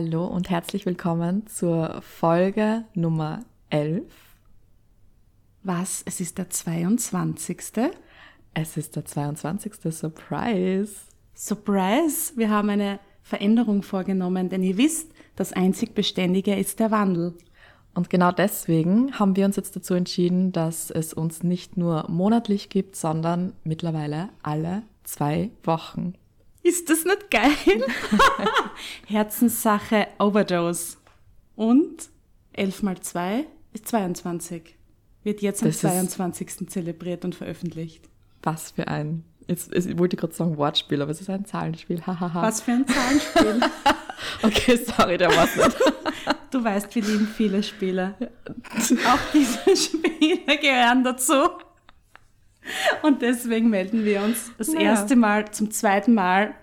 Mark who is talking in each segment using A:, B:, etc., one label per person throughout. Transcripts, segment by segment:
A: Hallo und herzlich willkommen zur Folge Nummer 11.
B: Was? Es ist der 22.
A: Es ist der 22. Surprise.
B: Surprise! Wir haben eine Veränderung vorgenommen, denn ihr wisst, das einzig Beständige ist der Wandel.
A: Und genau deswegen haben wir uns jetzt dazu entschieden, dass es uns nicht nur monatlich gibt, sondern mittlerweile alle zwei Wochen.
B: Ist das nicht geil? Herzenssache Overdose. Und 11 mal 2 ist 22. Wird jetzt am
A: Das ist-
B: 22. zelebriert und veröffentlicht.
A: Was für ein, jetzt, ich wollte gerade sagen Wortspiel, aber es ist ein Zahlenspiel.
B: Was für ein Zahlenspiel.
A: Okay, sorry, der war's nicht.
B: Du weißt, wir lieben viele Spiele. Auch diese Spiele gehören dazu. Und deswegen melden wir uns das
A: Ja.
B: erste Mal, zum zweiten Mal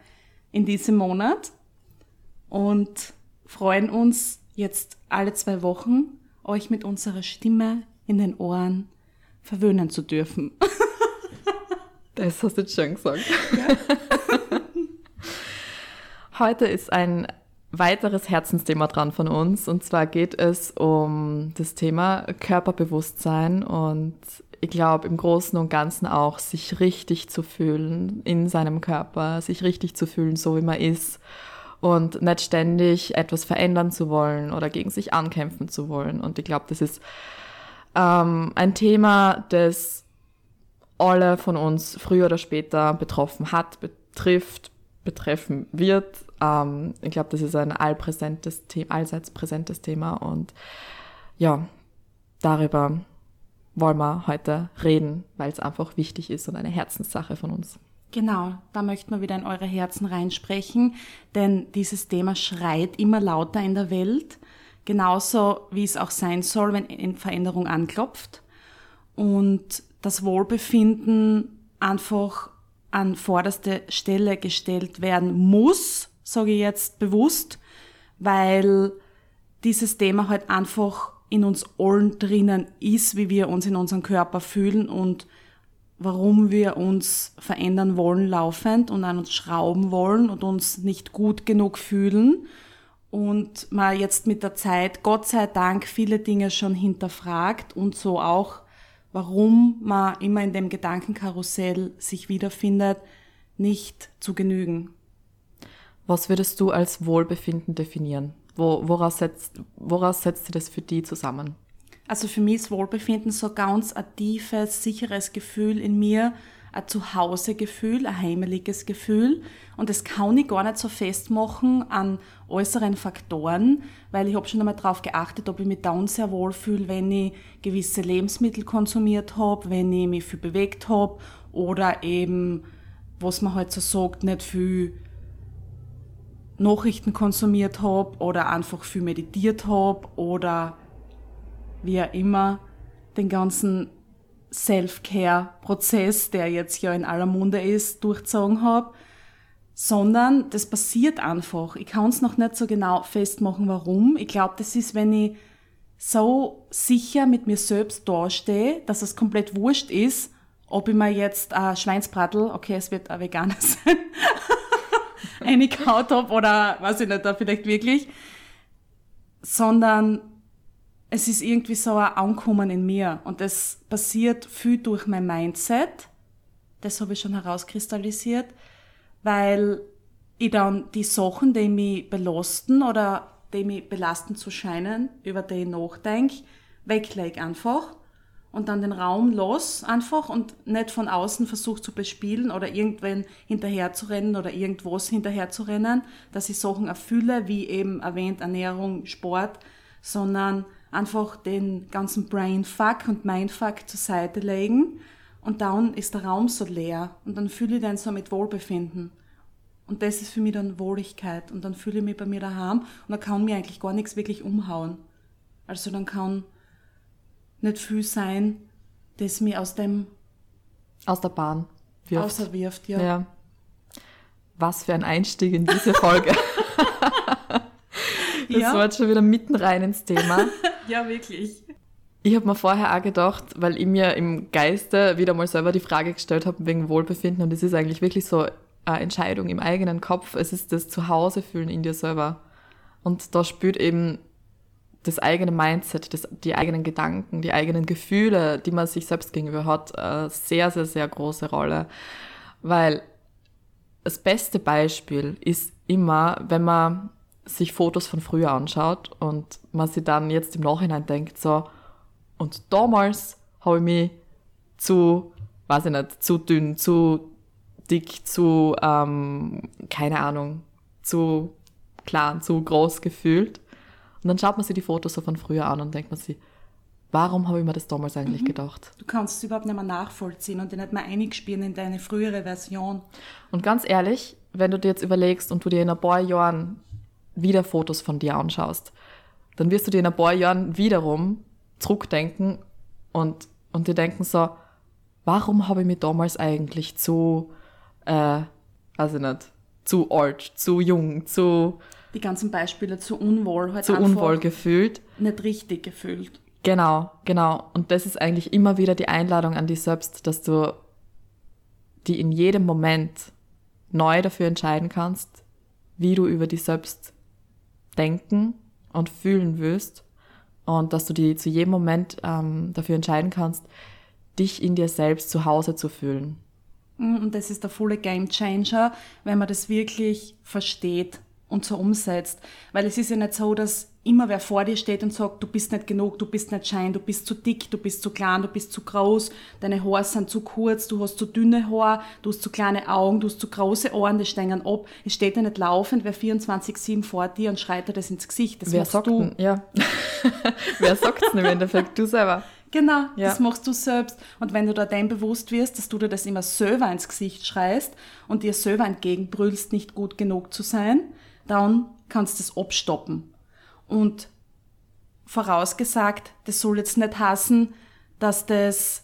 B: in diesem Monat und freuen uns jetzt alle zwei Wochen, euch mit unserer Stimme in den Ohren verwöhnen zu dürfen.
A: Das hast du jetzt schon gesagt. Heute ist ein weiteres Herzensthema dran von uns. Und zwar geht es um das Thema Körperbewusstsein und ich glaube im Großen und Ganzen auch, sich richtig zu fühlen in seinem Körper, sich richtig zu fühlen, so wie man ist. Und nicht ständig etwas verändern zu wollen oder gegen sich ankämpfen zu wollen. Und ich glaube, das ist ähm, ein Thema, das alle von uns früher oder später betroffen hat, betrifft, betreffen wird. Ähm, ich glaube, das ist ein allpräsentes allseits präsentes Thema und ja, darüber wollen wir heute reden, weil es einfach wichtig ist und eine Herzenssache von uns.
B: Genau, da möchten wir wieder in eure Herzen reinsprechen, denn dieses Thema schreit immer lauter in der Welt, genauso wie es auch sein soll, wenn Veränderung anklopft und das Wohlbefinden einfach an vorderste Stelle gestellt werden muss, sage ich jetzt bewusst, weil dieses Thema halt einfach in uns allen drinnen ist, wie wir uns in unserem Körper fühlen und warum wir uns verändern wollen laufend und an uns schrauben wollen und uns nicht gut genug fühlen. Und man jetzt mit der Zeit, Gott sei Dank, viele Dinge schon hinterfragt und so auch, warum man immer in dem Gedankenkarussell sich wiederfindet, nicht zu genügen.
A: Was würdest du als Wohlbefinden definieren? Wo, woraus, setzt, woraus setzt du das für die zusammen?
B: Also für mich ist Wohlbefinden so ganz ein tiefes, sicheres Gefühl in mir, ein Zuhausegefühl, ein heimeliges Gefühl. Und das kann ich gar nicht so festmachen an äußeren Faktoren, weil ich habe schon einmal darauf geachtet, ob ich mich down sehr wohl fühle, wenn ich gewisse Lebensmittel konsumiert habe, wenn ich mich viel bewegt habe oder eben, was man halt so sagt, nicht viel Nachrichten konsumiert habe oder einfach viel meditiert habe oder wie auch immer den ganzen Self-Care-Prozess, der jetzt ja in aller Munde ist, durchzogen habe, sondern das passiert einfach. Ich kann es noch nicht so genau festmachen, warum. Ich glaube, das ist, wenn ich so sicher mit mir selbst dastehe, dass es komplett wurscht ist, ob ich mir jetzt ein Schweinsbratel, okay, es wird ein Veganer sein, eingekaut habe oder weiß ich nicht, da vielleicht wirklich, sondern es ist irgendwie so ein Ankommen in mir. Und das passiert viel durch mein Mindset. Das habe ich schon herauskristallisiert, weil ich dann die Sachen, die mich belasten oder die mich belasten zu scheinen, über die ich nachdenke, weglege einfach und dann den Raum los einfach und nicht von außen versuche zu bespielen oder irgendwann hinterher zu rennen oder irgendwas hinterher zu rennen, dass ich Sachen erfülle, wie eben erwähnt Ernährung, Sport, sondern einfach den ganzen Brainfuck und Mindfuck zur Seite legen und dann ist der Raum so leer und dann fühle ich dann so mit Wohlbefinden. Und das ist für mich dann Wohligkeit. Und dann fühle ich mich bei mir daheim und dann kann mir eigentlich gar nichts wirklich umhauen. Also dann kann nicht viel sein, das mir aus dem
A: Aus der Bahn wirft.
B: außerwirft. Ja.
A: Ja. Was für ein Einstieg in diese Folge. das
B: Ja.
A: war jetzt schon wieder mitten rein ins Thema.
B: ja, wirklich.
A: Ich habe mir vorher auch gedacht, weil ich mir im Geiste wieder mal selber die Frage gestellt habe wegen Wohlbefinden und es ist eigentlich wirklich so eine Entscheidung im eigenen Kopf. Es ist das Zuhause fühlen in dir selber. Und da spürt eben das eigene Mindset, das, die eigenen Gedanken, die eigenen Gefühle, die man sich selbst gegenüber hat, eine sehr, sehr, sehr große Rolle. Weil das beste Beispiel ist immer, wenn man sich Fotos von früher anschaut und man sich dann jetzt im Nachhinein denkt, so, und damals habe ich mich zu, weiß ich nicht, zu dünn, zu dick, zu, ähm, keine Ahnung, zu klein, zu groß gefühlt. Und dann schaut man sich die Fotos so von früher an und denkt man sich, warum habe ich mir das damals eigentlich gedacht?
B: Du kannst es überhaupt nicht mehr nachvollziehen und dich nicht mehr eingespielen in deine frühere Version.
A: Und ganz ehrlich, wenn du dir jetzt überlegst und du dir in ein paar Jahren wieder Fotos von dir anschaust, dann wirst du dir in ein paar Jahren wiederum zurückdenken und, und dir denken so, warum habe ich mich damals eigentlich zu, äh, weiß ich nicht, zu alt, zu jung, zu,
B: Die ganzen Beispiele zu unwohl, halt
A: zu unwohl gefühlt?
B: nicht richtig gefühlt.
A: Genau, genau. Und das ist eigentlich immer wieder die Einladung an dich selbst, dass du die in jedem Moment neu dafür entscheiden kannst, wie du über dich selbst denken und fühlen willst und dass du die zu jedem Moment ähm, dafür entscheiden kannst, dich in dir selbst zu Hause zu fühlen.
B: Mm, Und das ist der volle Game Changer, wenn man das wirklich versteht und so umsetzt. Weil es ist ja nicht so, dass immer wer vor dir steht und sagt, du bist nicht genug, du bist nicht schein, du bist zu dick, du bist zu klein, du bist zu groß, deine Haare sind zu kurz, du hast zu dünne Haare, du hast zu kleine Augen, du hast zu große Ohren, die stehen ab. Es steht ja nicht laufend, wer 24-7 vor dir und schreit dir das ins Gesicht. Das
A: Wer
B: machst
A: sagt
B: du.
A: denn? Ja. Wer sagt's denn im Endeffekt? Du selber.
B: Genau,
A: Ja.
B: das machst du selbst. Und wenn du da dem bewusst wirst, dass du dir das immer selber ins Gesicht schreist und dir selber entgegenbrüllst, nicht gut genug zu sein, dann kannst du das abstoppen. Und vorausgesagt, das soll jetzt nicht heißen, dass das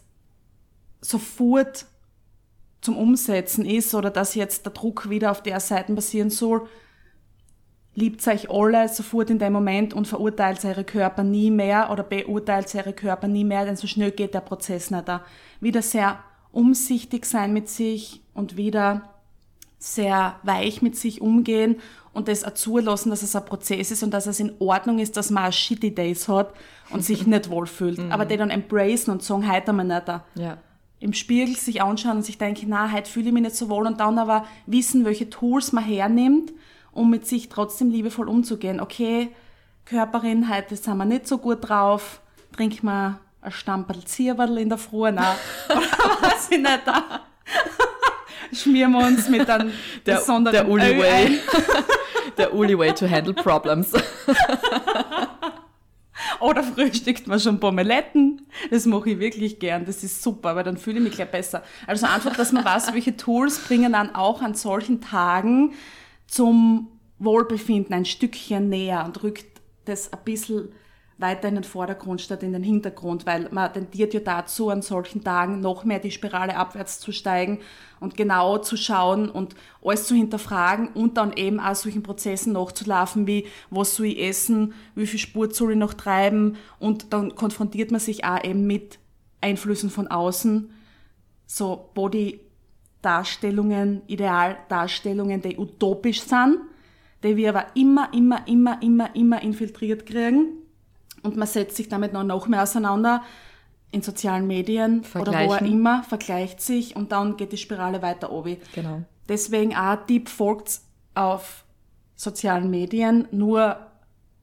B: sofort zum Umsetzen ist oder dass jetzt der Druck wieder auf der Seite passieren soll, liebt euch alle sofort in dem Moment und verurteilt eure Körper nie mehr oder beurteilt eure Körper nie mehr, denn so schnell geht der Prozess nicht da. Wieder sehr umsichtig sein mit sich und wieder sehr weich mit sich umgehen und das auch zulassen, dass es ein Prozess ist und dass es in Ordnung ist, dass man auch shitty days hat und sich nicht wohlfühlt. Aber die dann embracen und sagen, heute einmal nicht da
A: Ja.
B: im Spiegel sich anschauen und sich denken, na, heute fühle ich mich nicht so wohl und dann aber wissen, welche Tools man hernimmt, um mit sich trotzdem liebevoll umzugehen. Okay, Körperin, heute sind wir nicht so gut drauf, trink mal ein Stamperl Zierwadel in der Früh, na, oder weiß ich nicht, da. schmieren wir uns mit einem
A: Der,
B: besonderen
A: der Uli Way. der Uli Way to handle problems.
B: Oder frühstückt man schon Pomeletten. Das mache ich wirklich gern. Das ist super, weil dann fühle ich mich gleich besser. Also einfach, dass man weiß, welche Tools bringen dann auch an solchen Tagen zum Wohlbefinden ein Stückchen näher und rückt das ein bisschen weiter in den Vordergrund statt in den Hintergrund, weil man tendiert ja dazu, an solchen Tagen noch mehr die Spirale abwärts zu steigen und genau zu schauen und alles zu hinterfragen und dann eben auch solchen Prozessen nachzulaufen, wie was soll ich essen, wie viel Sport soll ich noch treiben und dann konfrontiert man sich auch eben mit Einflüssen von außen, so Body-Darstellungen, Idealdarstellungen, die utopisch sind, die wir aber immer, immer, immer, immer, immer infiltriert kriegen und man setzt sich damit noch, noch mehr auseinander in sozialen Medien oder wo auch immer, vergleicht sich und dann geht die Spirale weiter oben.
A: Genau.
B: Deswegen auch Tipp, folgt auf sozialen Medien nur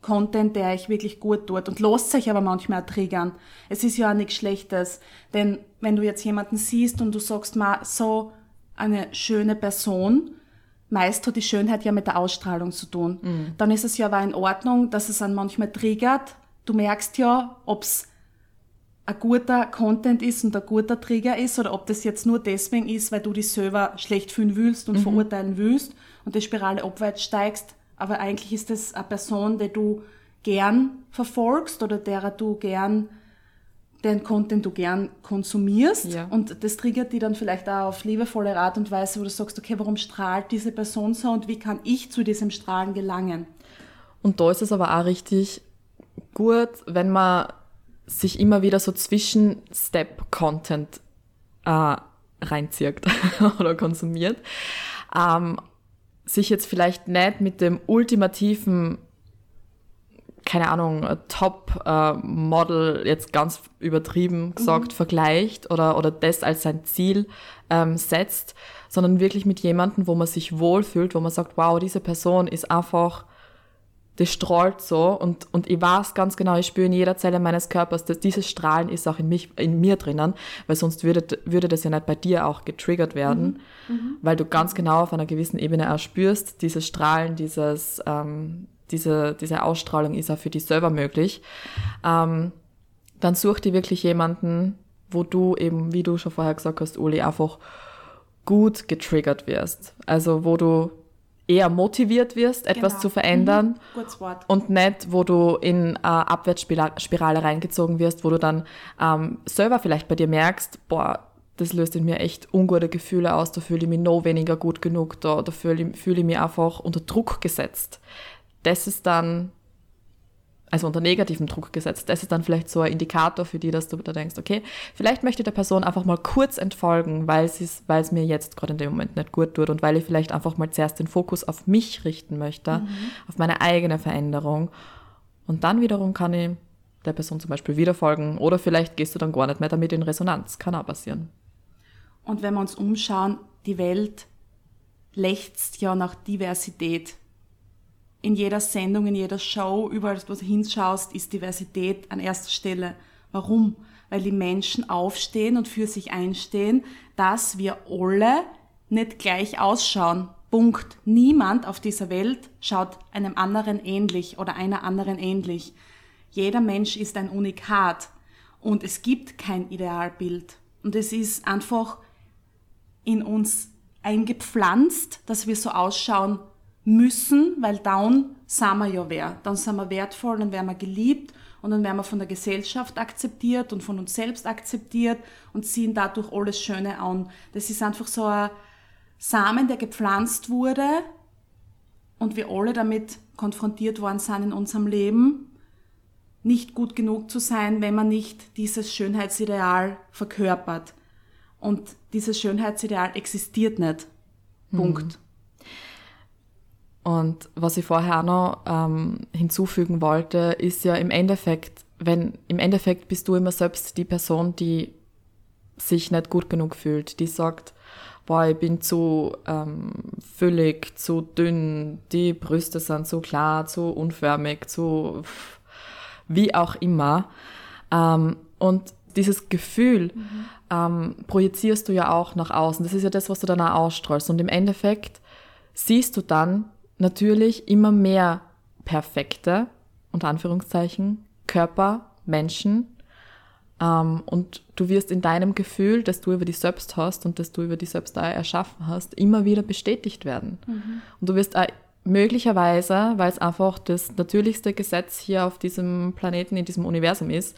B: Content, der euch wirklich gut tut und lasst euch aber manchmal auch triggern. Es ist ja auch nichts Schlechtes, denn wenn du jetzt jemanden siehst und du sagst mal so eine schöne Person, meist hat die Schönheit ja mit der Ausstrahlung zu tun. Dann ist es ja aber in Ordnung, dass es dann manchmal triggert. Du merkst ja, ob's ein guter Content ist und ein guter Trigger ist oder ob das jetzt nur deswegen ist, weil du dich selber schlecht fühlen willst und mhm. verurteilen willst und die Spirale abwärts steigst. Aber eigentlich ist das eine Person, die du gern verfolgst oder derer du gern den Content du gern konsumierst ja. und das triggert die dann vielleicht auch auf liebevolle Art und Weise, wo du sagst, okay, warum strahlt diese Person so und wie kann ich zu diesem Strahlen gelangen?
A: Und da ist es aber auch richtig gut, wenn man sich immer wieder so zwischen Step-Content äh, reinzieht oder konsumiert, ähm, sich jetzt vielleicht nicht mit dem ultimativen keine Ahnung, Top-Model äh, jetzt ganz übertrieben gesagt mhm. vergleicht oder, oder das als sein Ziel ähm, setzt, sondern wirklich mit jemandem, wo man sich wohlfühlt, wo man sagt, wow, diese Person ist einfach, das strahlt so und, und ich weiß ganz genau, ich spüre in jeder Zelle meines Körpers, dass dieses Strahlen ist auch in, mich, in mir drinnen, weil sonst würde, würde das ja nicht bei dir auch getriggert werden, mhm. Mhm. weil du ganz genau auf einer gewissen Ebene auch spürst, dieses Strahlen, dieses, ähm, diese, diese Ausstrahlung ist auch für dich selber möglich, ähm, dann such dir wirklich jemanden, wo du eben, wie du schon vorher gesagt hast, Uli, einfach gut getriggert wirst. Also wo du eher motiviert wirst, etwas genau. zu verändern mhm. und nicht, wo du in eine Abwärtsspirale reingezogen wirst, wo du dann ähm, selber vielleicht bei dir merkst, boah, das löst in mir echt ungute Gefühle aus, da fühle ich mich noch weniger gut genug, da, da fühle ich, fühle ich mich einfach unter Druck gesetzt das ist dann, also unter negativem Druck gesetzt, das ist dann vielleicht so ein Indikator für die, dass du da denkst, okay, vielleicht möchte ich der Person einfach mal kurz entfolgen, weil es, weil es mir jetzt gerade in dem Moment nicht gut tut und weil ich vielleicht einfach mal zuerst den Fokus auf mich richten möchte, mhm. auf meine eigene Veränderung. Und dann wiederum kann ich der Person zum Beispiel wieder folgen oder vielleicht gehst du dann gar nicht mehr damit in Resonanz. Kann auch passieren.
B: Und wenn wir uns umschauen, die Welt lechzt ja nach Diversität in jeder Sendung, in jeder Show, überall, wo du hinschaust, ist Diversität an erster Stelle. Warum? Weil die Menschen aufstehen und für sich einstehen, dass wir alle nicht gleich ausschauen. Punkt. Niemand auf dieser Welt schaut einem anderen ähnlich oder einer anderen ähnlich. Jeder Mensch ist ein Unikat und es gibt kein Idealbild. Und es ist einfach in uns eingepflanzt, dass wir so ausschauen müssen, weil dann sind wir ja wer. Dann sind wir wertvoll, dann werden wir geliebt und dann werden wir von der Gesellschaft akzeptiert und von uns selbst akzeptiert und ziehen dadurch alles Schöne an. Das ist einfach so ein Samen, der gepflanzt wurde und wir alle damit konfrontiert worden sind in unserem Leben, nicht gut genug zu sein, wenn man nicht dieses Schönheitsideal verkörpert. Und dieses Schönheitsideal existiert nicht. Punkt. Mhm.
A: Und was ich vorher auch noch ähm, hinzufügen wollte, ist ja im Endeffekt, wenn im Endeffekt bist du immer selbst die Person, die sich nicht gut genug fühlt, die sagt, boah, ich bin zu ähm, füllig, zu dünn, die Brüste sind zu klar, zu unförmig, zu wie auch immer. Ähm, und dieses Gefühl mhm. ähm, projizierst du ja auch nach außen. Das ist ja das, was du dann auch ausstrahlst. Und im Endeffekt siehst du dann natürlich immer mehr perfekte, unter Anführungszeichen, Körper, Menschen. Ähm, und du wirst in deinem Gefühl, das du über dich selbst hast und das du über dich selbst erschaffen hast, immer wieder bestätigt werden. Mhm. Und du wirst möglicherweise, weil es einfach das natürlichste Gesetz hier auf diesem Planeten, in diesem Universum ist,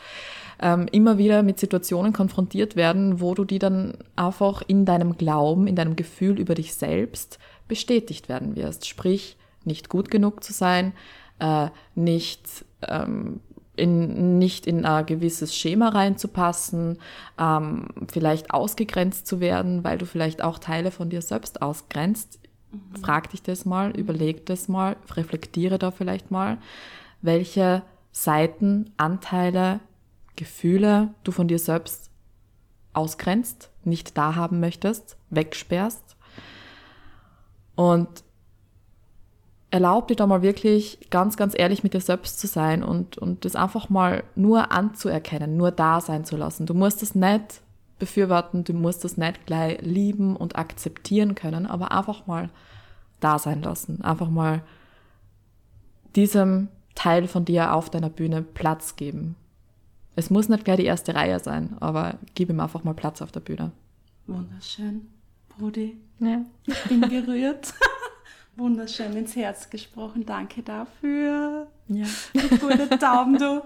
A: ähm, immer wieder mit Situationen konfrontiert werden, wo du die dann einfach in deinem Glauben, in deinem Gefühl über dich selbst bestätigt werden wirst. Sprich, nicht gut genug zu sein, äh, nicht, ähm, in, nicht in ein gewisses Schema reinzupassen, ähm, vielleicht ausgegrenzt zu werden, weil du vielleicht auch Teile von dir selbst ausgrenzt. Mhm. Frag dich das mal, überleg das mal, reflektiere da vielleicht mal, welche Seiten, Anteile, Gefühle du von dir selbst ausgrenzt, nicht da haben möchtest, wegsperrst und erlaub dir da mal wirklich ganz, ganz ehrlich mit dir selbst zu sein und, und das einfach mal nur anzuerkennen, nur da sein zu lassen. Du musst das nicht befürworten, du musst das nicht gleich lieben und akzeptieren können, aber einfach mal da sein lassen. Einfach mal diesem Teil von dir auf deiner Bühne Platz geben. Es muss nicht gleich die erste Reihe sein, aber gib ihm einfach mal Platz auf der Bühne.
B: Wunderschön, Brudi.
A: Ja.
B: Ich bin gerührt. Wunderschön ins Herz gesprochen. Danke dafür.
A: Ja.
B: Du gute Daumen, du.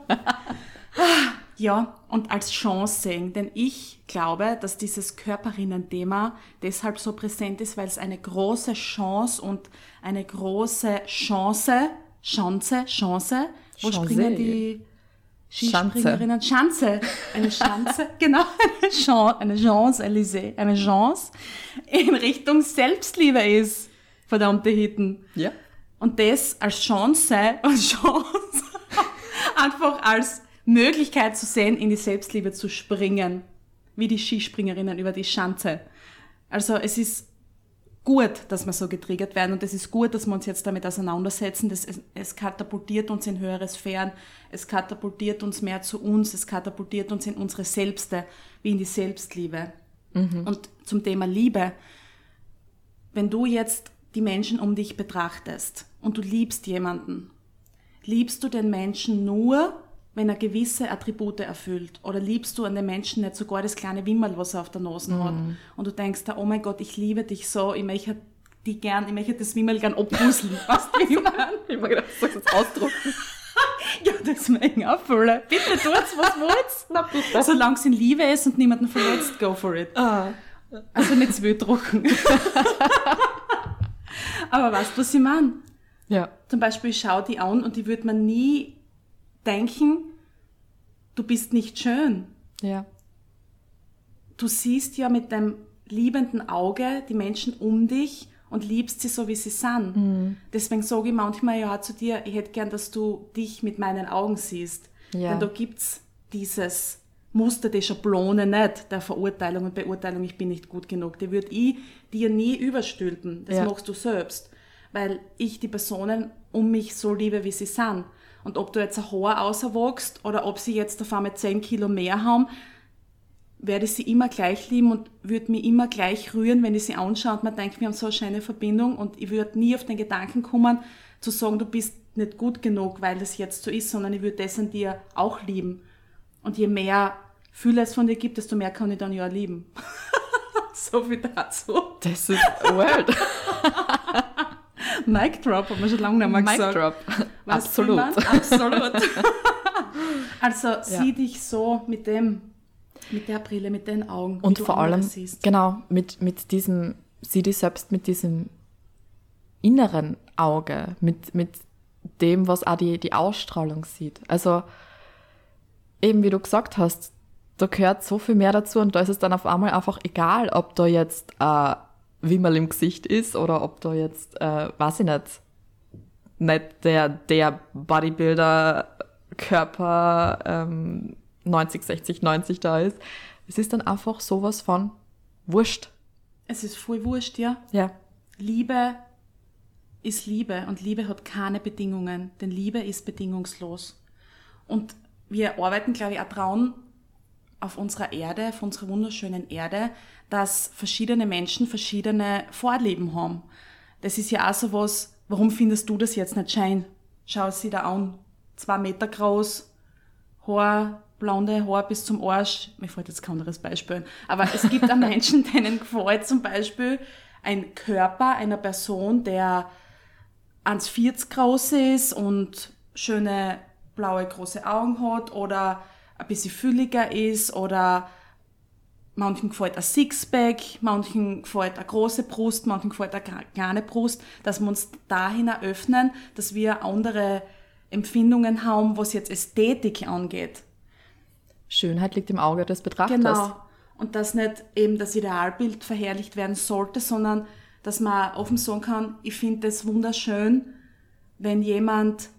B: Ja, und als Chance sehen, denn ich glaube, dass dieses Körperinnen-Thema deshalb so präsent ist, weil es eine große Chance und eine große Chance, Chance, Chance, wo
A: Chance.
B: springen die Skispringerinnen? Schanze, eine Chance, genau, eine Chance, eine Chance, Elysée, eine Chance in Richtung Selbstliebe ist, verdammte Hitten.
A: Ja.
B: Und das als Chance, als Chance, einfach als Möglichkeit zu sehen, in die Selbstliebe zu springen. Wie die Skispringerinnen über die Schanze. Also es ist gut, dass wir so getriggert werden. Und es ist gut, dass wir uns jetzt damit auseinandersetzen. Das, es, es katapultiert uns in höhere Sphären, es katapultiert uns mehr zu uns, es katapultiert uns in unsere Selbste, wie in die Selbstliebe. Und zum Thema Liebe, wenn du jetzt die Menschen um dich betrachtest und du liebst jemanden, liebst du den Menschen nur, wenn er gewisse Attribute erfüllt? Oder liebst du an den Menschen nicht sogar das kleine Wimmerl, was er auf der Nase hat? Und du denkst da, oh mein Gott, ich liebe dich so, ich möchte die gern, ich möchte das Wimmerl gern abpuzzeln. weißt du, wie ich meine?
A: Ich habe gedacht, du sagst jetzt ausdrucken.
B: Ja, das mögen auch viele. Bitte tut's, was wollt's.
A: Na bitte.
B: Solange es in Liebe ist und niemanden verletzt, go for it.
A: Ah.
B: Also nicht Zwölddrucken. Aber weißt du, was ich meine?
A: Ja.
B: Zum Beispiel, ich schaue die an und die würde man nie denken, du bist nicht schön.
A: Ja.
B: Du siehst ja mit deinem liebenden Auge die Menschen um dich und liebst sie so, wie sie sind. Deswegen sage ich manchmal ja zu dir, ich hätte gern, dass du dich mit meinen Augen siehst.
A: Ja.
B: Denn da gibt's dieses Muster, die Schablone nicht, der Verurteilung und Beurteilung, ich bin nicht gut genug. Die würde ich dir nie überstülpen. Das
A: Ja.
B: machst du selbst. Weil ich die Personen um mich so liebe, wie sie sind. Und ob du jetzt ein Haar auswachst oder ob sie jetzt auf einmal 10 Kilo mehr haben, werde ich sie immer gleich lieben und würde mich immer gleich rühren, wenn ich sie anschaue und man denkt, wir haben so eine schöne Verbindung und ich würde nie auf den Gedanken kommen, zu sagen, du bist nicht gut genug, weil das jetzt so ist, sondern ich würde das an dir auch lieben. Und je mehr Fühle es von dir gibt, desto mehr kann ich dann ja lieben. so viel dazu.
A: Das ist wild.
B: Mic Drop, haben wir schon lange nicht mehr
A: Mic
B: gesagt.
A: drop.
B: Weißt
A: Absolut.
B: Absolut. also sieh dich so mit dem, mit der Brille, mit den Augen. wie
A: Und
B: du
A: vor allem,
B: Siehst.
A: genau, mit, mit diesem, sieh dich selbst mit diesem inneren Auge, mit, mit dem, was auch die, die Ausstrahlung sieht. Also, eben wie du gesagt hast, da gehört so viel mehr dazu und da ist es dann auf einmal einfach egal, ob da jetzt äh, Wimmerl im Gesicht ist oder ob da jetzt, äh, weiß ich nicht, nicht der, der Bodybuilder-Körper ähm, 90, 60, 90 da ist. Es ist dann einfach sowas von wurscht.
B: Es ist voll wurscht, ja.
A: Ja.
B: Liebe ist Liebe und Liebe hat keine Bedingungen, denn Liebe ist bedingungslos. Und wir arbeiten, glaube ich, auch dran auf unserer Erde, auf unserer wunderschönen Erde, dass verschiedene Menschen verschiedene Vorleben haben. Das ist ja auch so was, warum findest du das jetzt nicht schön? Schau sie da an. Zwei Meter groß, Haar, blonde Haar bis zum Arsch. Mir fällt jetzt kein anderes Beispiel. ein. Aber es gibt auch Menschen, denen gefällt zum Beispiel ein Körper einer Person, der 1,40 groß ist und schöne blaue große Augen hat oder ein bisschen fülliger ist oder manchen gefällt ein Sixpack, manchen gefällt eine große Brust, manchen gefällt eine kleine Brust, dass wir uns dahin eröffnen, dass wir andere Empfindungen haben, was jetzt Ästhetik angeht.
A: Schönheit liegt im Auge des Betrachters.
B: Genau. Und dass nicht eben das Idealbild verherrlicht werden sollte, sondern dass man offen sagen kann, ich finde es wunderschön, wenn jemand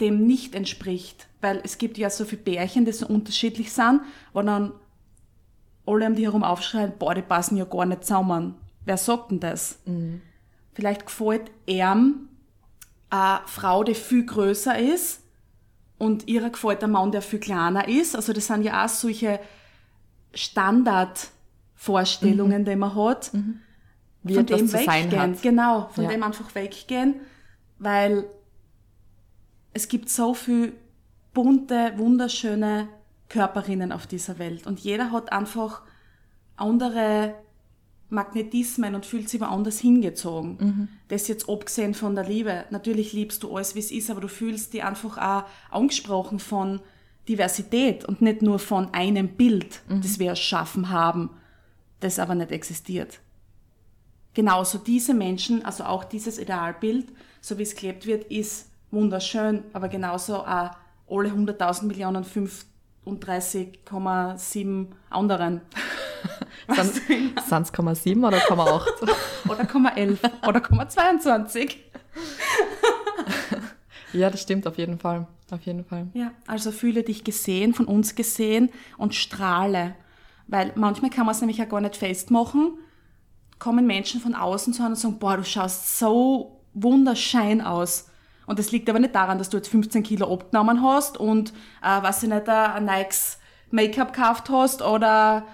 B: dem nicht entspricht. Weil es gibt ja so viele Bärchen, die so unterschiedlich sind, wo dann alle um die herum aufschreien, boah, die passen ja gar nicht zusammen. Wer sagt denn das? Vielleicht gefällt ihm eine Frau, die viel größer ist und ihrer gefällt ein Mann, der viel kleiner ist. Also das sind ja auch solche Standardvorstellungen, die man hat.
A: Wie
B: von dem weggehen. Genau, von
A: Ja.
B: dem einfach weggehen, weil es gibt so viel bunte, wunderschöne Körperinnen auf dieser Welt. Und jeder hat einfach andere Magnetismen und fühlt sich woanders hingezogen. Mhm. Das jetzt abgesehen von der Liebe. Natürlich liebst du alles, wie es ist, aber du fühlst dich einfach auch angesprochen von Diversität und nicht nur von einem Bild, mhm. das wir erschaffen haben, das aber nicht existiert. Genauso diese Menschen, also auch dieses Idealbild, so wie es gelebt wird, ist wunderschön, aber genauso auch alle 100.000 Millionen 35,7 anderen.
A: Sind es 0,7 oder 0,8?
B: oder 0,11 oder 0,22.
A: ja, das stimmt auf jeden Fall. Auf jeden Fall.
B: Ja, also fühle dich gesehen, von uns gesehen und strahle. Weil manchmal kann man es nämlich ja gar nicht festmachen, kommen Menschen von außen zu einem und sagen, boah, du schaust so wunderschein aus. Und das liegt aber nicht daran, dass du jetzt 15 Kilo abgenommen hast und, äh, was ich nicht, ein Nikes Make-up gekauft hast oder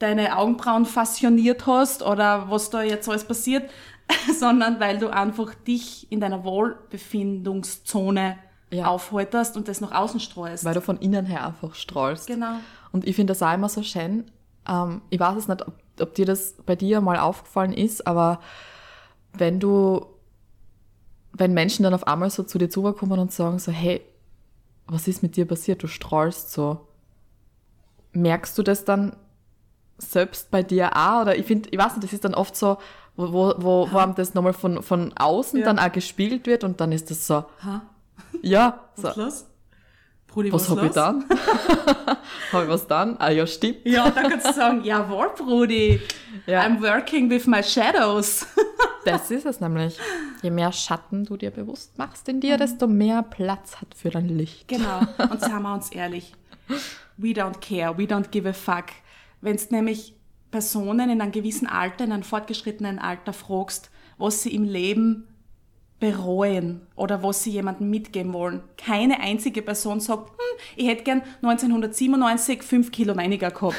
B: deine Augenbrauen fasziniert hast oder was da jetzt alles passiert, sondern weil du einfach dich in deiner Wohlbefindungszone ja. aufhaltest und das nach außen streust.
A: Weil du von innen her einfach strahlst.
B: Genau.
A: Und ich finde das auch immer so schön. Ähm, ich weiß es nicht, ob, ob dir das bei dir mal aufgefallen ist, aber wenn du, wenn Menschen dann auf einmal so zu dir zukommen und sagen so, hey, was ist mit dir passiert? Du strahlst so. Merkst du das dann selbst bei dir auch? Oder ich finde, ich weiß nicht, das ist dann oft so, wo, wo, wo, wo einem das nochmal von, von außen ja. dann auch gespiegelt wird und dann ist das so, ha? ja.
B: Was so. los?
A: Brudi, was, was habe ich dann? habe ich was dann? Ah ja, stimmt.
B: Ja, dann kannst du sagen, jawohl, Brudi, ja. I'm working with my shadows.
A: Das ist es nämlich. Je mehr Schatten du dir bewusst machst in dir, mhm. desto mehr Platz hat für dein Licht.
B: Genau. Und sagen wir uns ehrlich, we don't care, we don't give a fuck. Wenn es nämlich Personen in einem gewissen Alter, in einem fortgeschrittenen Alter fragst, was sie im Leben bereuen oder was sie jemandem mitgeben wollen. Keine einzige Person sagt, hm, ich hätte gern 1997 fünf Kilo weniger gehabt.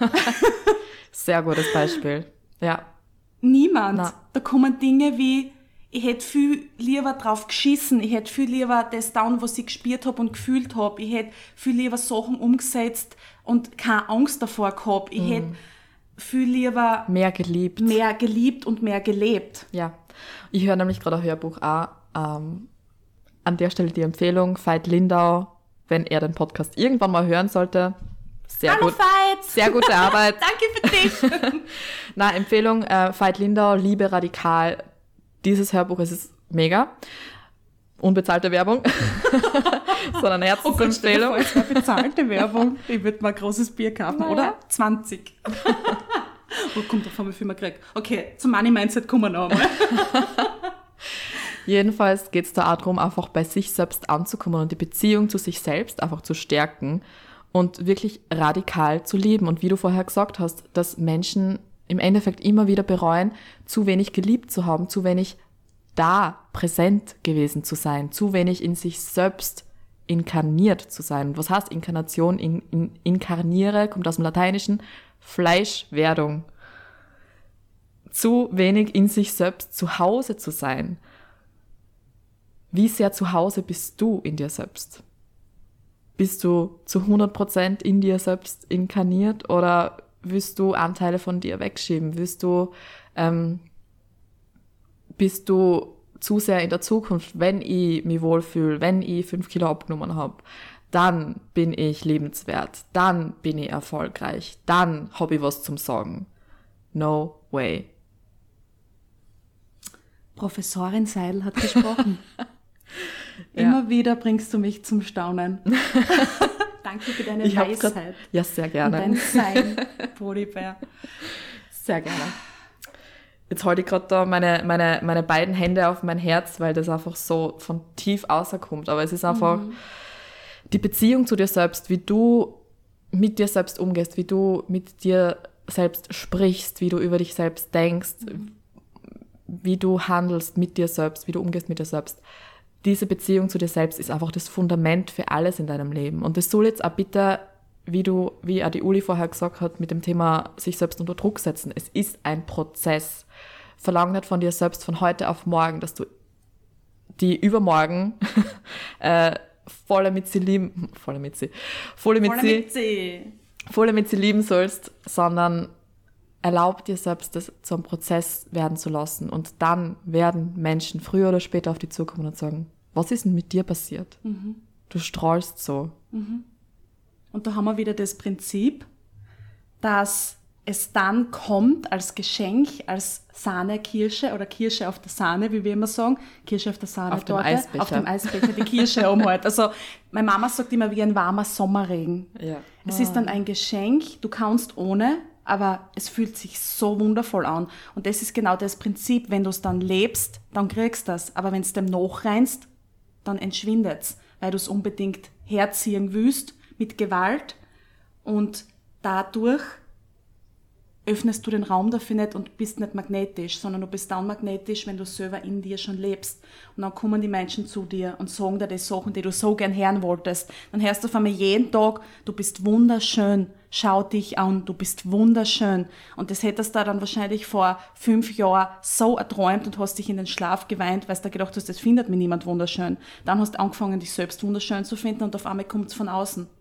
A: Sehr gutes Beispiel. Ja.
B: Niemand. Na. Da kommen Dinge wie, ich hätte viel lieber drauf geschissen, ich hätte viel lieber das down, was ich gespürt habe und gefühlt habe, ich hätte viel lieber Sachen umgesetzt und keine Angst davor gehabt, ich mm. hätte viel lieber
A: mehr geliebt.
B: Mehr geliebt und mehr gelebt.
A: Ja. Ich höre nämlich gerade ein Hörbuch auch. Ähm, an der Stelle die Empfehlung, Veit Lindau, wenn er den Podcast irgendwann mal hören sollte. Sehr
B: Hallo
A: gut.
B: Veit!
A: Sehr gute Arbeit.
B: Danke für dich.
A: Na, Empfehlung, äh, Veit Lindau, Liebe radikal. Dieses Hörbuch ist mega. Unbezahlte Werbung, sondern Herzensempfehlung.
B: Oh Gott, bezahlte Werbung. Ich würde mal ein großes Bier kaufen, naja. oder? 20. oh, kommt davon, wie viel man kriegt. Okay, zum Money Mindset kommen wir noch einmal.
A: Jedenfalls geht es da auch darum, einfach bei sich selbst anzukommen und die Beziehung zu sich selbst einfach zu stärken und wirklich radikal zu leben. Und wie du vorher gesagt hast, dass Menschen im Endeffekt immer wieder bereuen, zu wenig geliebt zu haben, zu wenig da präsent gewesen zu sein, zu wenig in sich selbst inkarniert zu sein. Was heißt Inkarnation? In, in, inkarniere kommt aus dem Lateinischen Fleischwerdung. Zu wenig in sich selbst zu Hause zu sein. Wie sehr zu Hause bist du in dir selbst? Bist du zu 100% in dir selbst inkarniert oder willst du Anteile von dir wegschieben? Willst du, ähm, bist du zu sehr in der Zukunft, wenn ich mich wohlfühle, wenn ich fünf Kilo abgenommen habe, dann bin ich lebenswert, dann bin ich erfolgreich, dann habe ich was zum Sagen. No way.
B: Professorin Seidel hat gesprochen. Immer ja. wieder bringst du mich zum Staunen. Danke für deine
A: ich
B: Weisheit.
A: Grad, ja, sehr gerne.
B: Und dein Sein, Bodybär.
A: Sehr gerne. Jetzt halte ich gerade da meine, meine, meine beiden Hände auf mein Herz, weil das einfach so von tief außerkommt. Aber es ist einfach mhm. die Beziehung zu dir selbst, wie du mit dir selbst umgehst, wie du mit dir selbst sprichst, wie du über dich selbst denkst, mhm. wie du handelst mit dir selbst, wie du umgehst mit dir selbst. Diese Beziehung zu dir selbst ist einfach das Fundament für alles in deinem Leben. Und das soll jetzt auch bitte, wie du, wie auch die Uli vorher gesagt hat, mit dem Thema sich selbst unter Druck setzen. Es ist ein Prozess verlang nicht von dir selbst von heute auf morgen, dass du die übermorgen äh, voll mit sie lieben, voll mit sie, voll mit,
B: Voll
A: sie,
B: mit sie.
A: voll mit sie lieben sollst, sondern erlaub dir selbst, das zum Prozess werden zu lassen. Und dann werden Menschen früher oder später auf dich zukommen und sagen, was ist denn mit dir passiert? Du strahlst so.
B: Und da haben wir wieder das Prinzip, dass es dann kommt als Geschenk, als Sahnekirsche oder Kirsche auf der Sahne, wie wir immer sagen, Kirsche auf der Sahne
A: Auf dem Eisbecher.
B: auf dem Eisbecher, die Kirsche oben halt. Also meine Mama sagt immer wie ein warmer Sommerregen.
A: Ja.
B: Es ist dann ein Geschenk, du kannst ohne, aber es fühlt sich so wundervoll an. Und das ist genau das Prinzip, wenn du es dann lebst, dann kriegst du das. Aber wenn es dem nachreinst, dann entschwindet's, weil du es unbedingt herziehen willst mit Gewalt und dadurch öffnest du den Raum dafür nicht und bist nicht magnetisch, sondern du bist dann magnetisch, wenn du selber in dir schon lebst. Und dann kommen die Menschen zu dir und sagen dir die Sachen, die du so gern hören wolltest. Dann hörst du auf einmal jeden Tag, du bist wunderschön, schau dich an, du bist wunderschön. Und das hättest du dann wahrscheinlich vor fünf Jahren so erträumt und hast dich in den Schlaf geweint, weil du gedacht hast, das findet mir niemand wunderschön. Dann hast du angefangen, dich selbst wunderschön zu finden und auf einmal kommt es von außen.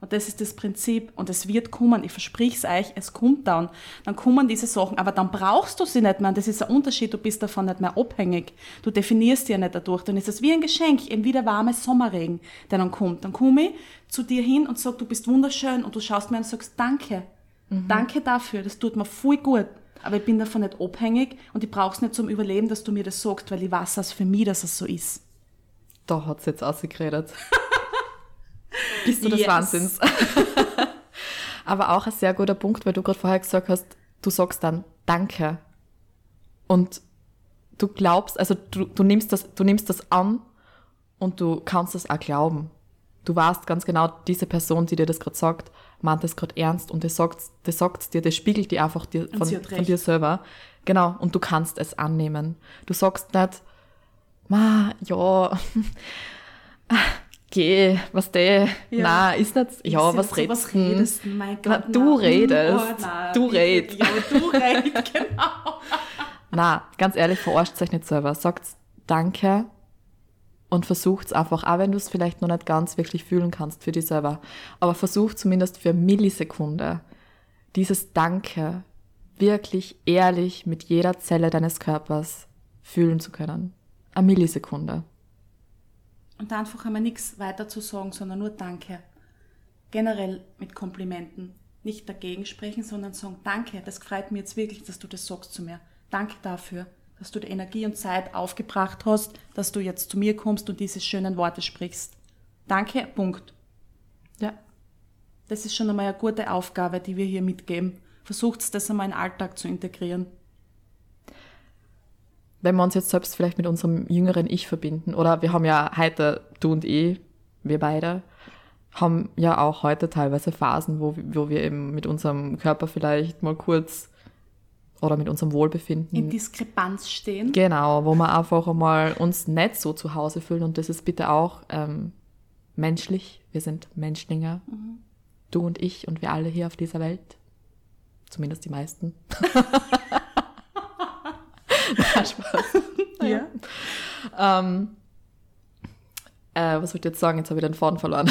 B: Und das ist das Prinzip. Und es wird kommen. Ich versprich es euch, es kommt dann. Dann kommen diese Sachen. Aber dann brauchst du sie nicht mehr. Und das ist ein Unterschied. Du bist davon nicht mehr abhängig. Du definierst dich ja nicht dadurch. Dann ist es wie ein Geschenk, eben wie der warme Sommerregen, der dann kommt. Dann komme ich zu dir hin und sag, du bist wunderschön. Und du schaust mir an und sagst, danke. Danke dafür. Das tut mir voll gut. Aber ich bin davon nicht abhängig und ich brauch's nicht zum Überleben, dass du mir das sagst, weil ich weiß es für mich, dass es so ist.
A: Da hat's jetzt ausgeredet. Bist du des
B: Yes.
A: Wahnsinns. Aber auch ein sehr guter Punkt, weil du gerade vorher gesagt hast, du sagst dann Danke. Und du glaubst, also du, du, nimmst das, du nimmst das an und du kannst das auch glauben. Du weißt ganz genau, diese Person, die dir das gerade sagt, meint das gerade ernst und das sagt, das sagt dir, das spiegelt dir einfach dir, von, von dir selber. Genau, und du kannst es annehmen. Du sagst nicht, ma, ja, geh, was de,
B: Ja.
A: na, ist nicht, ja, was redest
B: was
A: du?
B: redest du? Mein
A: Na,
B: Gott,
A: du
B: na.
A: redest.
B: Oh, na,
A: Du
B: bitte.
A: red.
B: Ja, du redest, genau.
A: Na, ganz ehrlich, verarscht euch nicht selber. Sagt Danke und versucht's einfach, auch wenn du es vielleicht noch nicht ganz wirklich fühlen kannst für dich selber, aber versucht zumindest für Millisekunde dieses Danke wirklich ehrlich mit jeder Zelle deines Körpers fühlen zu können. Eine Millisekunde.
B: Und einfach einmal nichts weiter zu sagen, sondern nur Danke. Generell mit Komplimenten. Nicht dagegen sprechen, sondern sagen Danke. Das freut mich jetzt wirklich, dass du das sagst zu mir. Danke dafür, dass du die Energie und Zeit aufgebracht hast, dass du jetzt zu mir kommst und diese schönen Worte sprichst. Danke, Punkt.
A: Ja.
B: Das ist schon einmal eine gute Aufgabe, die wir hier mitgeben. Versucht das einmal in den Alltag zu integrieren.
A: Wenn wir uns jetzt selbst vielleicht mit unserem jüngeren Ich verbinden, oder wir haben ja heute, du und ich, wir beide, haben ja auch heute teilweise Phasen, wo, wo wir eben mit unserem Körper vielleicht mal kurz oder mit unserem Wohlbefinden.
B: In Diskrepanz stehen.
A: Genau, wo wir einfach einmal uns nicht so zu Hause fühlen und das ist bitte auch ähm, menschlich. Wir sind Menschlinge. Du und ich und wir alle hier auf dieser Welt. Zumindest die meisten. Na, Spaß.
B: Ja.
A: Ähm, äh, was wollte ich jetzt sagen? Jetzt habe ich den Faden verloren.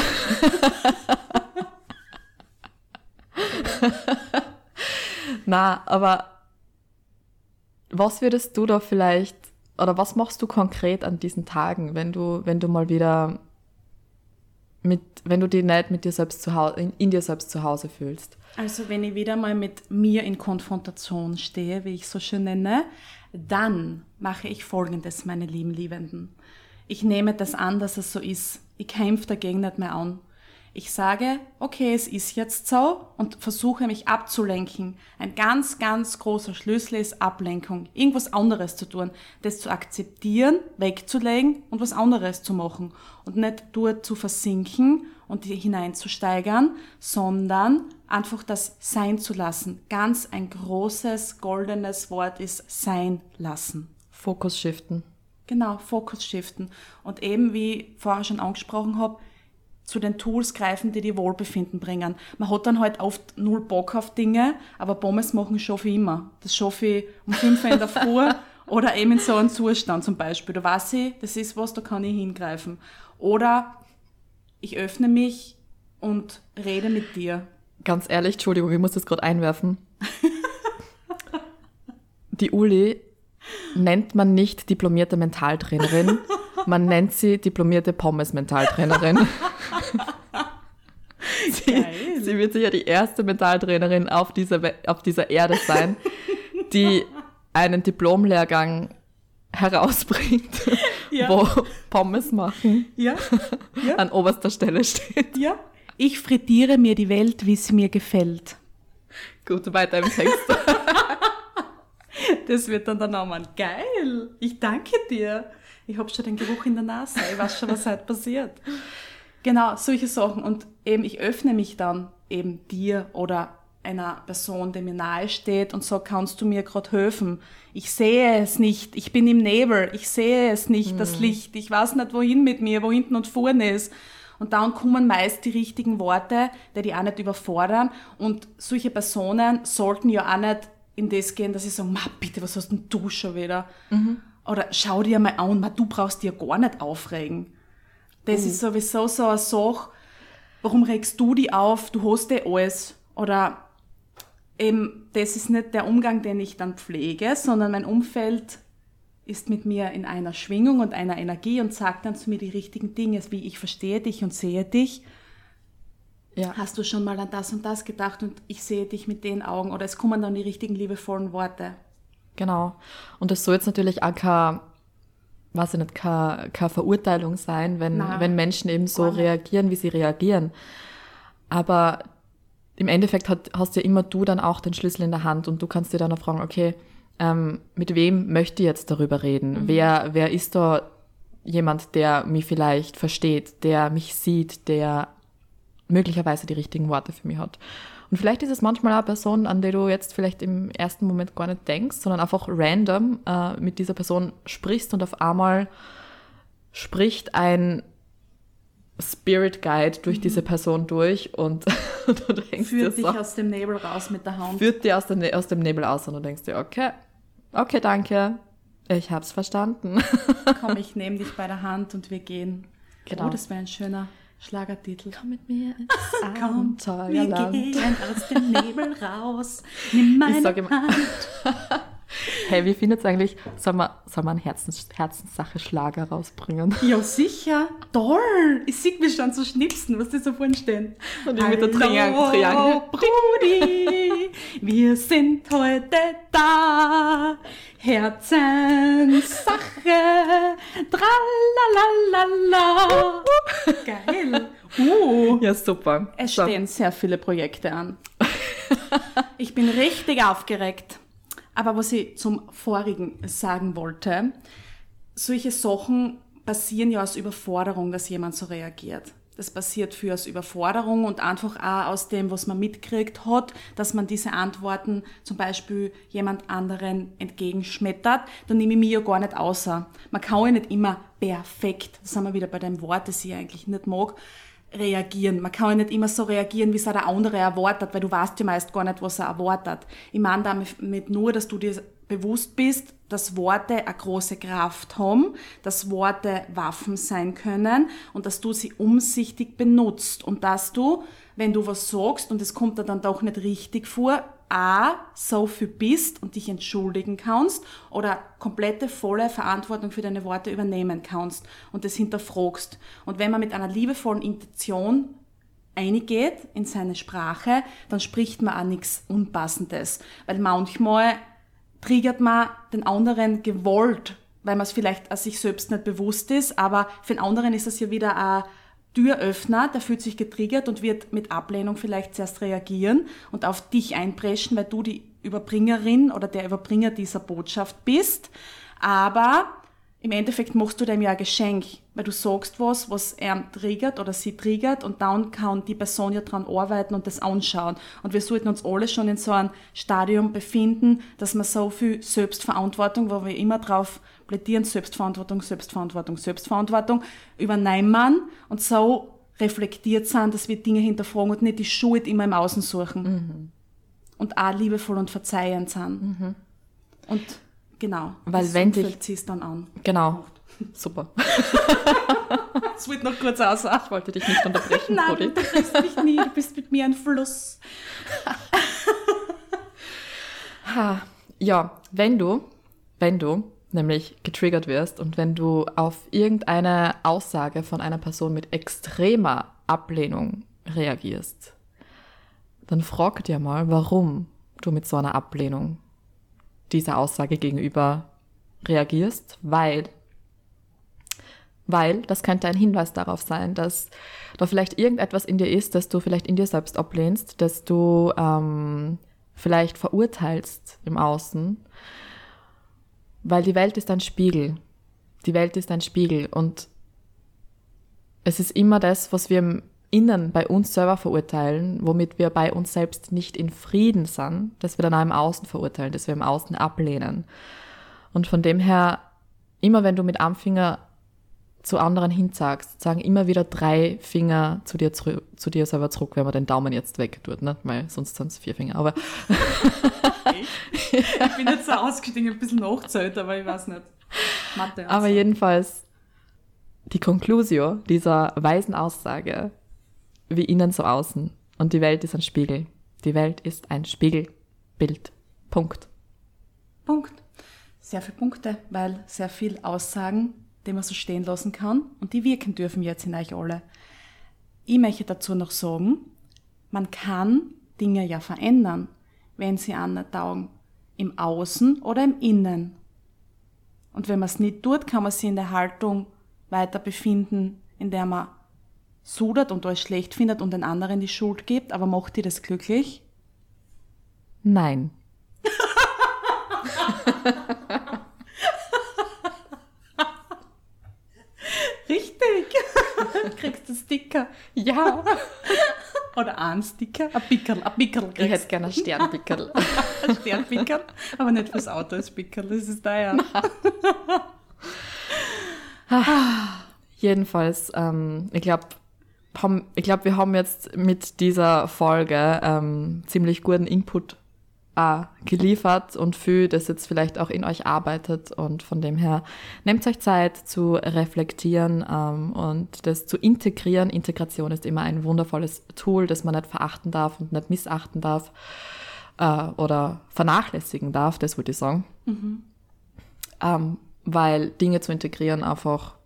A: Na, aber was würdest du da vielleicht oder was machst du konkret an diesen Tagen, wenn du, wenn du mal wieder mit, wenn du dich nicht mit dir selbst zu Hause, in, in dir selbst zu Hause fühlst?
B: Also wenn ich wieder mal mit mir in Konfrontation stehe, wie ich so schön nenne, dann mache ich Folgendes, meine lieben Liebenden. Ich nehme das an, dass es so ist. Ich kämpfe dagegen nicht mehr an. Ich sage, okay, es ist jetzt so und versuche mich abzulenken. Ein ganz, ganz großer Schlüssel ist Ablenkung. Irgendwas anderes zu tun. Das zu akzeptieren, wegzulegen und was anderes zu machen. Und nicht dort zu versinken und hineinzusteigern, sondern einfach das sein zu lassen. Ganz ein großes, goldenes Wort ist sein lassen.
A: Fokus shiften.
B: Genau, Fokus shiften. Und eben, wie ich vorher schon angesprochen habe, zu den Tools greifen, die die Wohlbefinden bringen. Man hat dann halt oft null Bock auf Dinge, aber Pommes machen schaffe ich immer. Das schaffe ich um 5 Uhr in der Früh oder eben in so einem Zustand zum Beispiel. Da weiß ich, das ist was, da kann ich hingreifen. Oder ich öffne mich und rede mit dir.
A: Ganz ehrlich, Entschuldigung, ich muss das gerade einwerfen. Die Uli nennt man nicht diplomierte Mentaltrainerin, man nennt sie diplomierte Pommes-Mentaltrainerin. sie, sie, wird sicher die erste Mentaltrainerin auf dieser, auf dieser Erde sein, die einen Diplomlehrgang herausbringt, ja. wo Pommes machen
B: ja. Ja.
A: an oberster Stelle steht.
B: Ja. Ich frittiere mir die Welt, wie sie mir gefällt.
A: Gut, weiter im Text.
B: das wird dann der Name. Geil. Ich danke dir. Ich habe schon den Geruch in der Nase. Ich weiß schon, was heute passiert. Genau, solche Sachen. Und eben, ich öffne mich dann eben dir oder einer Person, die mir nahe steht und so kannst du mir gerade helfen. Ich sehe es nicht, ich bin im Nebel, ich sehe es nicht, mhm. das Licht, ich weiß nicht wohin mit mir, wo hinten und vorne ist. Und dann kommen meist die richtigen Worte, die die auch nicht überfordern. Und solche Personen sollten ja auch nicht in das gehen, dass sie sagen, ma bitte, was hast denn du schon wieder? Mhm. Oder schau dir mal an, ma, du brauchst dir gar nicht aufregen. Das mhm. ist sowieso so eine Sache, warum regst du die auf? Du hast eh alles. Oder eben, das ist nicht der Umgang, den ich dann pflege, sondern mein Umfeld ist mit mir in einer Schwingung und einer Energie und sagt dann zu mir die richtigen Dinge, wie ich verstehe dich und sehe dich. Ja. Hast du schon mal an das und das gedacht und ich sehe dich mit den Augen oder es kommen dann die richtigen liebevollen Worte.
A: Genau. Und das soll jetzt natürlich auch kein, weiß ich nicht, keine, keine Verurteilung sein, wenn, wenn Menschen eben so reagieren, wie sie reagieren. Aber im Endeffekt hat, hast ja immer du dann auch den Schlüssel in der Hand und du kannst dir dann auch fragen, okay, ähm, mit wem möchte ich jetzt darüber reden? Mhm. Wer, wer ist da jemand, der mich vielleicht versteht, der mich sieht, der möglicherweise die richtigen Worte für mich hat? Und vielleicht ist es manchmal eine Person, an die du jetzt vielleicht im ersten Moment gar nicht denkst, sondern einfach random äh, mit dieser Person sprichst und auf einmal spricht ein Spirit Guide durch mhm. diese Person durch und
B: du denkst Führt dir so, dich aus dem Nebel raus mit der Hand.
A: Führt dir aus, der, aus dem Nebel aus und du denkst dir, okay, okay, danke, ich hab's verstanden.
B: Komm, ich nehme dich bei der Hand und wir gehen. Genau. Oh, das wäre ein schöner Schlagertitel.
A: Komm mit mir ins Abenteuerland.
B: Komm, wir gehen aus dem Nebel raus. Nimm meine Hand.
A: Hey, wie findet es eigentlich, soll man, soll man Herzens, Herzenssache-Schlager rausbringen?
B: Ja, sicher. Toll. Ich sehe mich schon so schnipsen, was die so vorhin stehen.
A: Und ich mit der Triangel. Triangel.
B: Brudi, wir sind heute da. Herzenssache. Tralalala. Geil.
A: Uh. Ja, super.
B: Es stehen sehr viele Projekte an. Ich bin richtig aufgeregt. Aber was ich zum vorigen sagen wollte, solche Sachen passieren ja aus Überforderung, dass jemand so reagiert. Das passiert für aus Überforderung und einfach auch aus dem, was man mitkriegt hat, dass man diese Antworten zum Beispiel jemand anderen entgegenschmettert. Da nehme ich mich ja gar nicht außer. Man kann ja nicht immer perfekt, das sind wir wieder bei dem Wort, das ich eigentlich nicht mag, reagieren. Man kann ja nicht immer so reagieren, wie es der andere erwartet, weil du weißt ja meist gar nicht, was er erwartet. Ich meine damit nur, dass du dir bewusst bist, dass Worte eine große Kraft haben, dass Worte Waffen sein können und dass du sie umsichtig benutzt und dass du, wenn du was sagst und es kommt dir dann doch nicht richtig vor, A, so viel bist und dich entschuldigen kannst oder komplette volle Verantwortung für deine Worte übernehmen kannst und das hinterfragst. Und wenn man mit einer liebevollen Intention eingeht in seine Sprache, dann spricht man auch nichts Unpassendes. Weil manchmal triggert man den anderen gewollt, weil man es vielleicht als sich selbst nicht bewusst ist, aber für den anderen ist es ja wieder ein Türöffner, der fühlt sich getriggert und wird mit Ablehnung vielleicht zuerst reagieren und auf dich einpreschen, weil du die Überbringerin oder der Überbringer dieser Botschaft bist. Aber im Endeffekt machst du dem ja ein Geschenk, weil du sagst was, was er triggert oder sie triggert und dann kann die Person ja dran arbeiten und das anschauen. Und wir sollten uns alle schon in so einem Stadium befinden, dass man so viel Selbstverantwortung, wo wir immer drauf plädieren, Selbstverantwortung, Selbstverantwortung, Selbstverantwortung, übernehmen und so reflektiert sind, dass wir Dinge hinterfragen und nicht die Schuld immer im Außen suchen. Mhm. Und auch liebevoll und verzeihend sind. Mhm. Und genau,
A: Weil wenn dich,
B: ziehst dann an.
A: Genau, super.
B: Es wird noch kurz aus.
A: Ich wollte dich nicht unterbrechen,
B: Nein,
A: Brody.
B: du unterbrichst mich nie. Du bist mit mir ein Fluss.
A: Ha, Ja, wenn du, wenn du nämlich getriggert wirst und wenn du auf irgendeine Aussage von einer Person mit extremer Ablehnung reagierst, dann frag dir mal, warum du mit so einer Ablehnung dieser Aussage gegenüber reagierst, weil weil das könnte ein Hinweis darauf sein, dass da vielleicht irgendetwas in dir ist, das du vielleicht in dir selbst ablehnst, dass du ähm, vielleicht verurteilst im Außen, weil die Welt ist ein Spiegel. Die Welt ist ein Spiegel und es ist immer das, was wir Innen bei uns selber verurteilen, womit wir bei uns selbst nicht in Frieden sind, dass wir dann auch im Außen verurteilen, dass wir im Außen ablehnen. Und von dem her, immer wenn du mit einem Finger zu anderen hinzeigst, sagen immer wieder drei Finger zu dir, zurück, zu dir selber zurück, wenn man den Daumen jetzt weg tut, ne? weil sonst sind es vier Finger. Aber
B: Ich bin jetzt so ausgestiegen, ein bisschen nachgezählt, aber ich weiß nicht. Mathe.
A: Aber jedenfalls, die Conclusio dieser weisen Aussage, wie innen so außen. Und die Welt ist ein Spiegel. Die Welt ist ein Spiegelbild. Punkt.
B: Punkt. Sehr viele Punkte, weil sehr viel Aussagen, die man so stehen lassen kann und die wirken dürfen jetzt in euch alle. Ich möchte dazu noch sagen, man kann Dinge ja verändern, wenn sie anderen taugen. Im Außen oder im Innen. Und wenn man es nicht tut, kann man sich in der Haltung weiter befinden, in der man sudert und alles schlecht findet und den anderen die Schuld gibt, aber macht die das glücklich?
A: Nein.
B: Richtig! Kriegst du Sticker.
A: Ja.
B: Oder einen Sticker. Ein Pickerl. Ein Pickerl
A: Ich hätte gerne einen Sternpickel.
B: Ein Sternpickerl. Aber nicht fürs Auto als Pickerl. Das ist da ja.
A: Jedenfalls, ähm, ich glaube, haben, ich glaube, wir haben jetzt mit dieser Folge ähm, ziemlich guten Input äh, geliefert und viel, das jetzt vielleicht auch in euch arbeitet. Und von dem her, nehmt euch Zeit zu reflektieren ähm, und das zu integrieren. Integration ist immer ein wundervolles Tool, das man nicht verachten darf und nicht missachten darf äh, oder vernachlässigen darf, das würde ich sagen. Ähm, weil Dinge zu integrieren einfach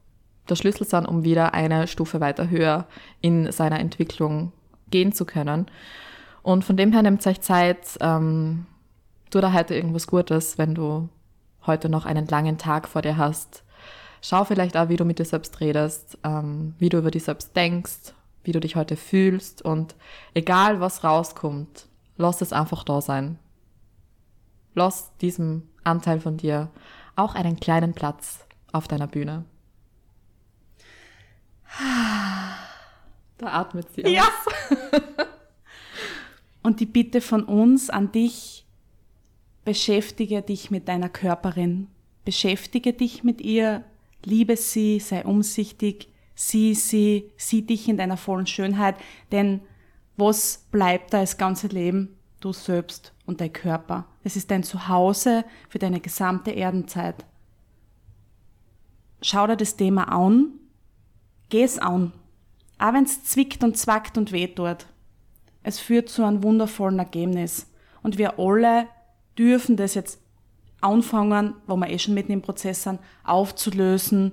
A: der Schlüssel sind, um wieder eine Stufe weiter höher in seiner Entwicklung gehen zu können. Und von dem her nimmt euch Zeit, ähm, tu da heute irgendwas Gutes, wenn du heute noch einen langen Tag vor dir hast. Schau vielleicht auch, wie du mit dir selbst redest, ähm, wie du über dich selbst denkst, wie du dich heute fühlst und egal was rauskommt, lass es einfach da sein. Lass diesem Anteil von dir auch einen kleinen Platz auf deiner Bühne. Da atmet sie
B: Ja.
A: aus.
B: Und die Bitte von uns an dich, beschäftige dich mit deiner Körperin. Beschäftige dich mit ihr, liebe sie, sei umsichtig, sieh sie, sieh dich in deiner vollen Schönheit, denn was bleibt da das ganze Leben? Du selbst und dein Körper. Es ist dein Zuhause für deine gesamte Erdenzeit. Schau dir das Thema an, geh es an, auch wenn es zwickt und zwackt und weh tut. Es führt zu einem wundervollen Ergebnis. Und wir alle dürfen das jetzt anfangen, wo wir eh schon mitten im Prozess sind, aufzulösen,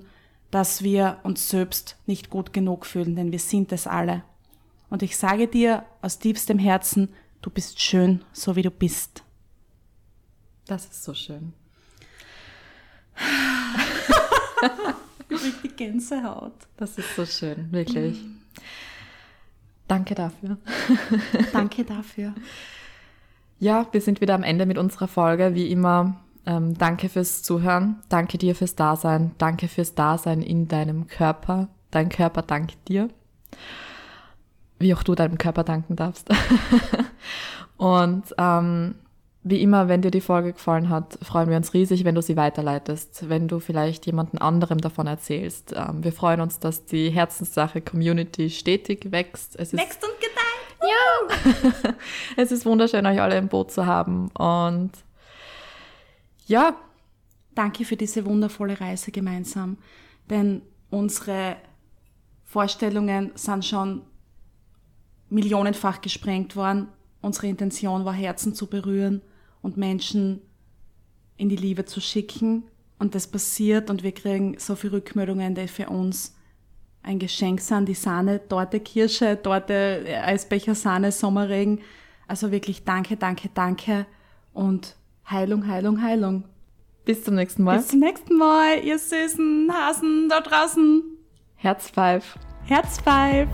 B: dass wir uns selbst nicht gut genug fühlen, denn wir sind es alle. Und ich sage dir aus tiefstem Herzen, du bist schön, so wie du bist.
A: Das ist so schön.
B: Die Gänsehaut.
A: Das ist so schön, wirklich. Danke dafür.
B: Danke dafür.
A: Ja, wir sind wieder am Ende mit unserer Folge. Wie immer, ähm, danke fürs Zuhören. Danke dir fürs Dasein. Danke fürs Dasein in deinem Körper. Dein Körper dankt dir. Wie auch du deinem Körper danken darfst. Und ähm, wie immer, wenn dir die Folge gefallen hat, freuen wir uns riesig, wenn du sie weiterleitest, wenn du vielleicht jemanden anderem davon erzählst. Ähm, wir freuen uns, dass die Herzenssache Community stetig wächst. Es
B: Wächst und gedeiht.
A: es ist wunderschön, euch alle im Boot zu haben. Und ja,
B: Danke für diese wundervolle Reise gemeinsam. Denn unsere Vorstellungen sind schon millionenfach gesprengt worden. Unsere Intention war, Herzen zu berühren und Menschen in die Liebe zu schicken. Und das passiert und wir kriegen so viele Rückmeldungen, die für uns ein Geschenk sind. Die Sahne, Torte, Kirsche, Torte, Eisbecher, Sahne, Sommerregen. Also wirklich danke, danke, danke und Heilung, Heilung, Heilung.
A: Bis zum nächsten Mal.
B: Bis zum nächsten Mal, ihr süßen Hasen da draußen.
A: Herz Five.
B: Herz Five.